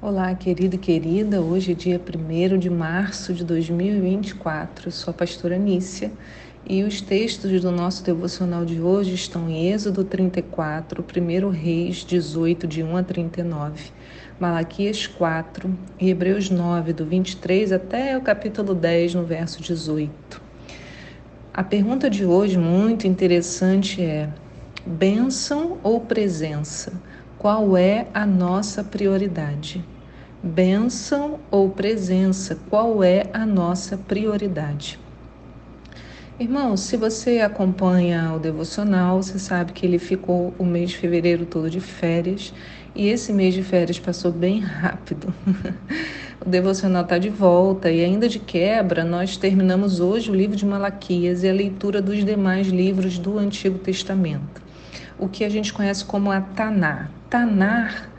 Olá, querido e querida. Hoje é dia 1 de março de 2024. Eu sou a pastora Nícia e os textos do nosso devocional de hoje estão em Êxodo 34, 1 Reis 18, de 1 a 39, Malaquias 4 e Hebreus 9, do 23 até o capítulo 10, no verso 18. A pergunta de hoje, muito interessante, é: bênção ou presença? Qual é a nossa prioridade? Bênção ou presença? Qual é a nossa prioridade? Irmãos, se você acompanha o devocional, você sabe que ele ficou o mês de fevereiro todo de férias e esse mês de férias passou bem rápido. o devocional está de volta e, ainda de quebra, nós terminamos hoje o livro de Malaquias e a leitura dos demais livros do Antigo Testamento o que a gente conhece como a Tanar. Tanar,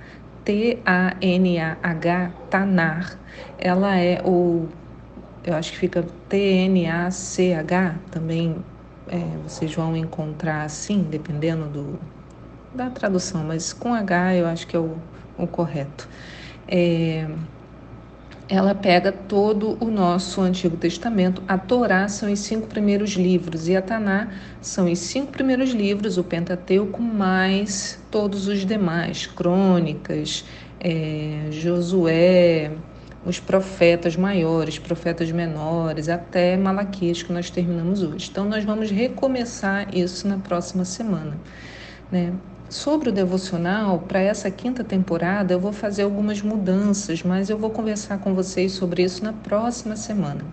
T-A-N-A-H, Tanar, ela é o, eu acho que fica T-N-A-C-H, também é, vocês vão encontrar assim, dependendo do, da tradução, mas com H eu acho que é o, o correto. É, ela pega todo o nosso Antigo Testamento. A Torá são os cinco primeiros livros e a Taná são os cinco primeiros livros, o Pentateuco, mais todos os demais, crônicas, é, Josué, os profetas maiores, profetas menores, até Malaquias, que nós terminamos hoje. Então, nós vamos recomeçar isso na próxima semana. Né? Sobre o devocional, para essa quinta temporada, eu vou fazer algumas mudanças, mas eu vou conversar com vocês sobre isso na próxima semana.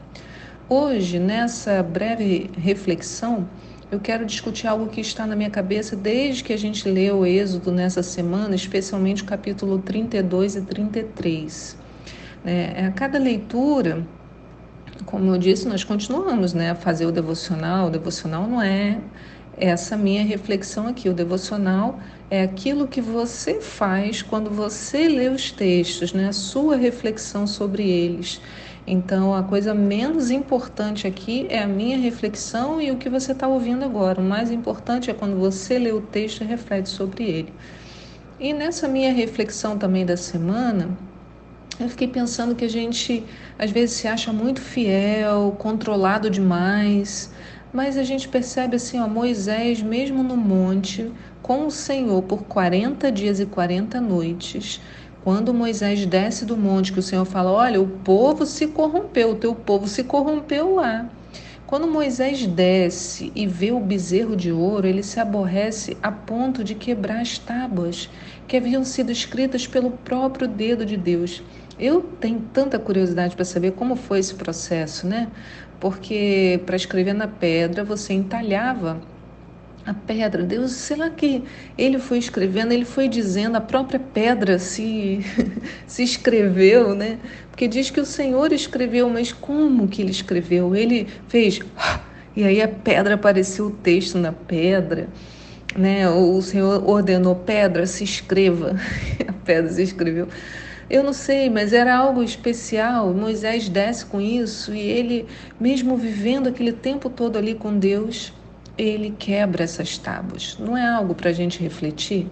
Hoje, nessa breve reflexão, eu quero discutir algo que está na minha cabeça desde que a gente leu o Êxodo nessa semana, especialmente o capítulo 32 e 33. É, a cada leitura, como eu disse, nós continuamos né, a fazer o devocional. O devocional não é essa minha reflexão aqui. O devocional é aquilo que você faz quando você lê os textos, né? a sua reflexão sobre eles. Então, a coisa menos importante aqui é a minha reflexão e o que você está ouvindo agora. O mais importante é quando você lê o texto e reflete sobre ele. E nessa minha reflexão também da semana, eu fiquei pensando que a gente às vezes se acha muito fiel, controlado demais. Mas a gente percebe assim, ó, Moisés, mesmo no monte, com o Senhor por 40 dias e 40 noites, quando Moisés desce do monte, que o Senhor fala: Olha, o povo se corrompeu, o teu povo se corrompeu lá. Quando Moisés desce e vê o bezerro de ouro, ele se aborrece a ponto de quebrar as tábuas que haviam sido escritas pelo próprio dedo de Deus. Eu tenho tanta curiosidade para saber como foi esse processo, né? Porque para escrever na pedra você entalhava a pedra. Deus, sei lá que ele foi escrevendo, ele foi dizendo, a própria pedra se, se escreveu, né? Porque diz que o Senhor escreveu, mas como que ele escreveu? Ele fez, e aí a pedra apareceu o texto na pedra, né? O Senhor ordenou, pedra, se escreva, a pedra se escreveu. Eu não sei, mas era algo especial. Moisés desce com isso e ele, mesmo vivendo aquele tempo todo ali com Deus, ele quebra essas tábuas. Não é algo para a gente refletir?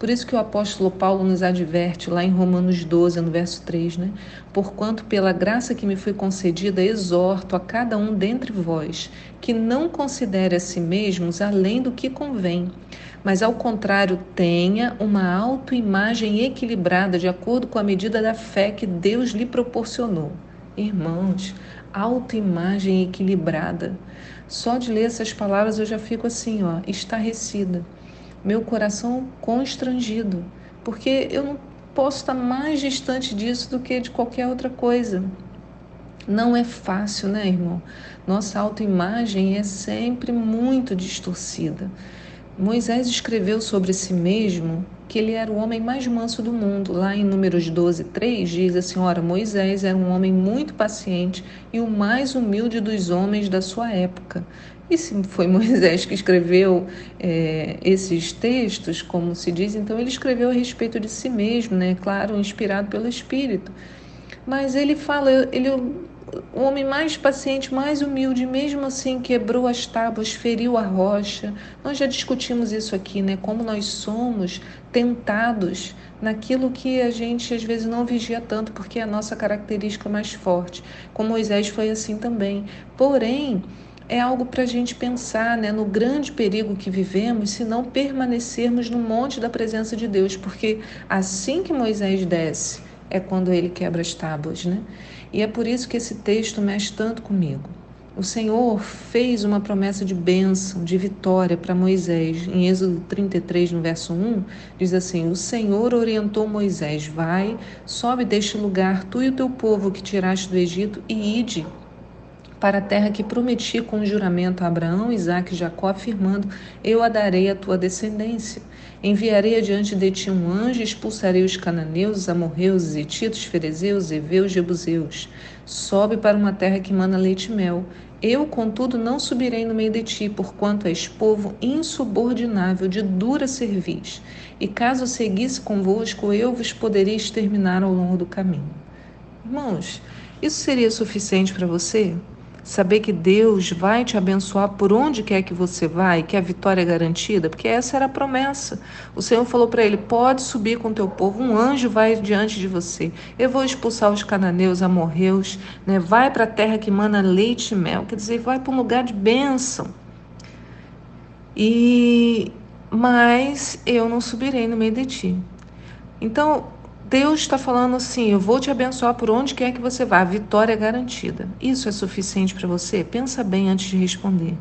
Por isso que o apóstolo Paulo nos adverte lá em Romanos 12, no verso 3, né? Porquanto pela graça que me foi concedida, exorto a cada um dentre vós que não considere a si mesmos além do que convém, mas ao contrário tenha uma autoimagem equilibrada de acordo com a medida da fé que Deus lhe proporcionou. Irmãos, autoimagem equilibrada. Só de ler essas palavras eu já fico assim, ó, estarrecida meu coração constrangido, porque eu não posso estar mais distante disso do que de qualquer outra coisa. Não é fácil, né, irmão? Nossa autoimagem é sempre muito distorcida. Moisés escreveu sobre si mesmo que ele era o homem mais manso do mundo. Lá em Números 12, 3, diz assim: Ora, Moisés era um homem muito paciente e o mais humilde dos homens da sua época. E se foi Moisés que escreveu é, esses textos, como se diz, então ele escreveu a respeito de si mesmo, né? Claro, inspirado pelo Espírito. Mas ele fala, ele o homem mais paciente, mais humilde, mesmo assim quebrou as tábuas, feriu a rocha. Nós já discutimos isso aqui, né? Como nós somos tentados naquilo que a gente às vezes não vigia tanto, porque é a nossa característica mais forte. Com Moisés foi assim também. Porém, é algo para a gente pensar né, no grande perigo que vivemos se não permanecermos no monte da presença de Deus, porque assim que Moisés desce é quando ele quebra as tábuas, né? E é por isso que esse texto mexe tanto comigo. O Senhor fez uma promessa de bênção, de vitória para Moisés. Em Êxodo 33, no verso 1, diz assim: O Senhor orientou Moisés: Vai, sobe deste lugar, tu e o teu povo que tiraste do Egito, e ide para a terra que prometi com juramento a Abraão, Isaque e Jacó, afirmando: Eu a darei à tua descendência. Enviarei adiante de ti um anjo, expulsarei os cananeus, os amorreus, os etitos, ferezeus, heveus, jebuseus. Sobe para uma terra que mana leite e mel. Eu, contudo, não subirei no meio de ti, porquanto és povo insubordinável, de dura cerviz. E caso seguisse convosco, eu vos poderia exterminar ao longo do caminho. Irmãos, isso seria suficiente para você? Saber que Deus vai te abençoar por onde quer que você vá e que a vitória é garantida, porque essa era a promessa. O Senhor falou para ele: pode subir com teu povo, um anjo vai diante de você. Eu vou expulsar os cananeus, amorreus, né? vai para a terra que mana leite e mel, quer dizer, vai para um lugar de bênção. E mas eu não subirei no meio de ti. Então, Deus está falando assim: eu vou te abençoar por onde quer que você vá, a vitória é garantida. Isso é suficiente para você? Pensa bem antes de responder.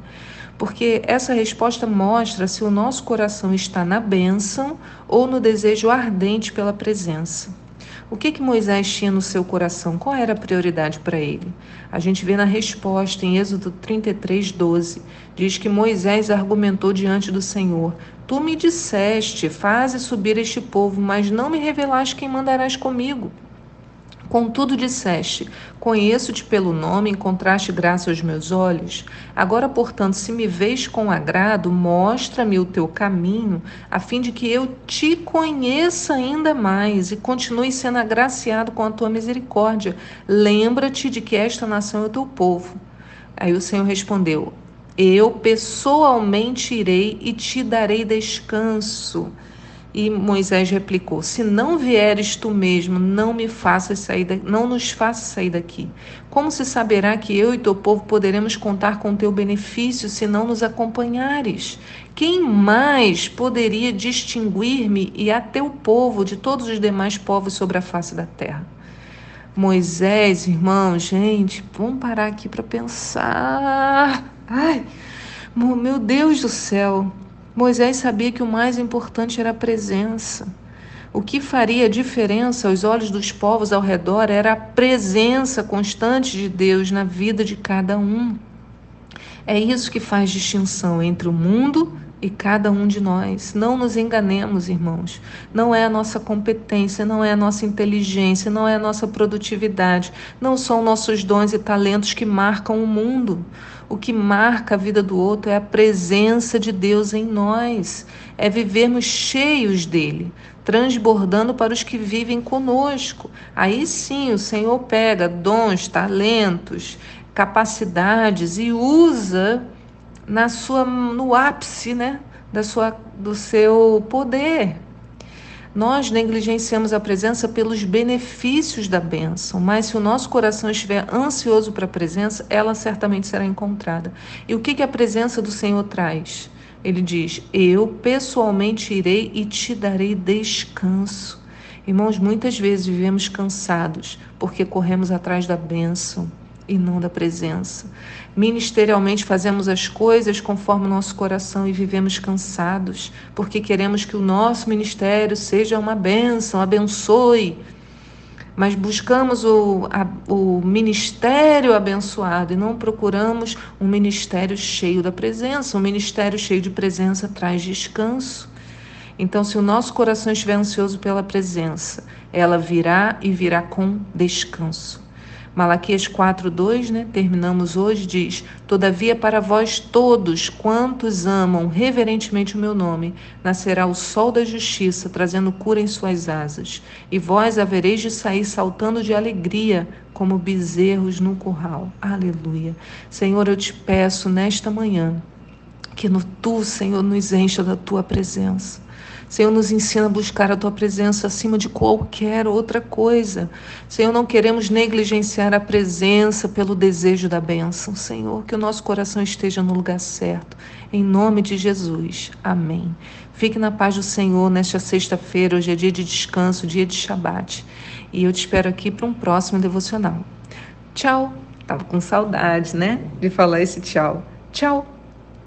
Porque essa resposta mostra se o nosso coração está na bênção ou no desejo ardente pela presença. O que, que Moisés tinha no seu coração? Qual era a prioridade para ele? A gente vê na resposta em Êxodo 33, 12. Diz que Moisés argumentou diante do Senhor: Tu me disseste, faze subir este povo, mas não me revelaste quem mandarás comigo. Contudo disseste: Conheço-te pelo nome, encontraste graça aos meus olhos. Agora, portanto, se me vês com agrado, mostra-me o teu caminho, a fim de que eu te conheça ainda mais e continue sendo agraciado com a tua misericórdia. Lembra-te de que esta nação é o teu povo. Aí o Senhor respondeu: eu pessoalmente irei e te darei descanso. E Moisés replicou: Se não vieres tu mesmo, não me faças sair da... não nos faças sair daqui. Como se saberá que eu e teu povo poderemos contar com teu benefício se não nos acompanhares? Quem mais poderia distinguir-me e a teu povo de todos os demais povos sobre a face da terra? Moisés, irmão, gente, vamos parar aqui para pensar. Ai, meu Deus do céu! Moisés sabia que o mais importante era a presença. O que faria diferença aos olhos dos povos ao redor era a presença constante de Deus na vida de cada um. É isso que faz distinção entre o mundo e cada um de nós. Não nos enganemos, irmãos. Não é a nossa competência, não é a nossa inteligência, não é a nossa produtividade, não são nossos dons e talentos que marcam o mundo. O que marca a vida do outro é a presença de Deus em nós, é vivermos cheios dele, transbordando para os que vivem conosco. Aí sim o Senhor pega dons, talentos, capacidades e usa na sua no ápice, né, da sua do seu poder. Nós negligenciamos a presença pelos benefícios da bênção, mas se o nosso coração estiver ansioso para a presença, ela certamente será encontrada. E o que, que a presença do Senhor traz? Ele diz: Eu pessoalmente irei e te darei descanso. Irmãos, muitas vezes vivemos cansados porque corremos atrás da bênção e não da presença. Ministerialmente fazemos as coisas conforme o nosso coração e vivemos cansados, porque queremos que o nosso ministério seja uma bênção, abençoe. Mas buscamos o, a, o ministério abençoado e não procuramos um ministério cheio da presença. Um ministério cheio de presença traz descanso. Então, se o nosso coração estiver ansioso pela presença, ela virá e virá com descanso. Malaquias 4:2, né? Terminamos hoje diz: Todavia para vós todos quantos amam reverentemente o meu nome, nascerá o sol da justiça, trazendo cura em suas asas, e vós havereis de sair saltando de alegria, como bezerros no curral. Aleluia. Senhor, eu te peço nesta manhã que no tu, Senhor, nos encha da tua presença. Senhor, nos ensina a buscar a tua presença acima de qualquer outra coisa. Senhor, não queremos negligenciar a presença pelo desejo da bênção. Senhor, que o nosso coração esteja no lugar certo. Em nome de Jesus. Amém. Fique na paz do Senhor nesta sexta-feira. Hoje é dia de descanso, dia de Shabat. E eu te espero aqui para um próximo devocional. Tchau. Tava com saudade, né? De falar esse tchau. Tchau.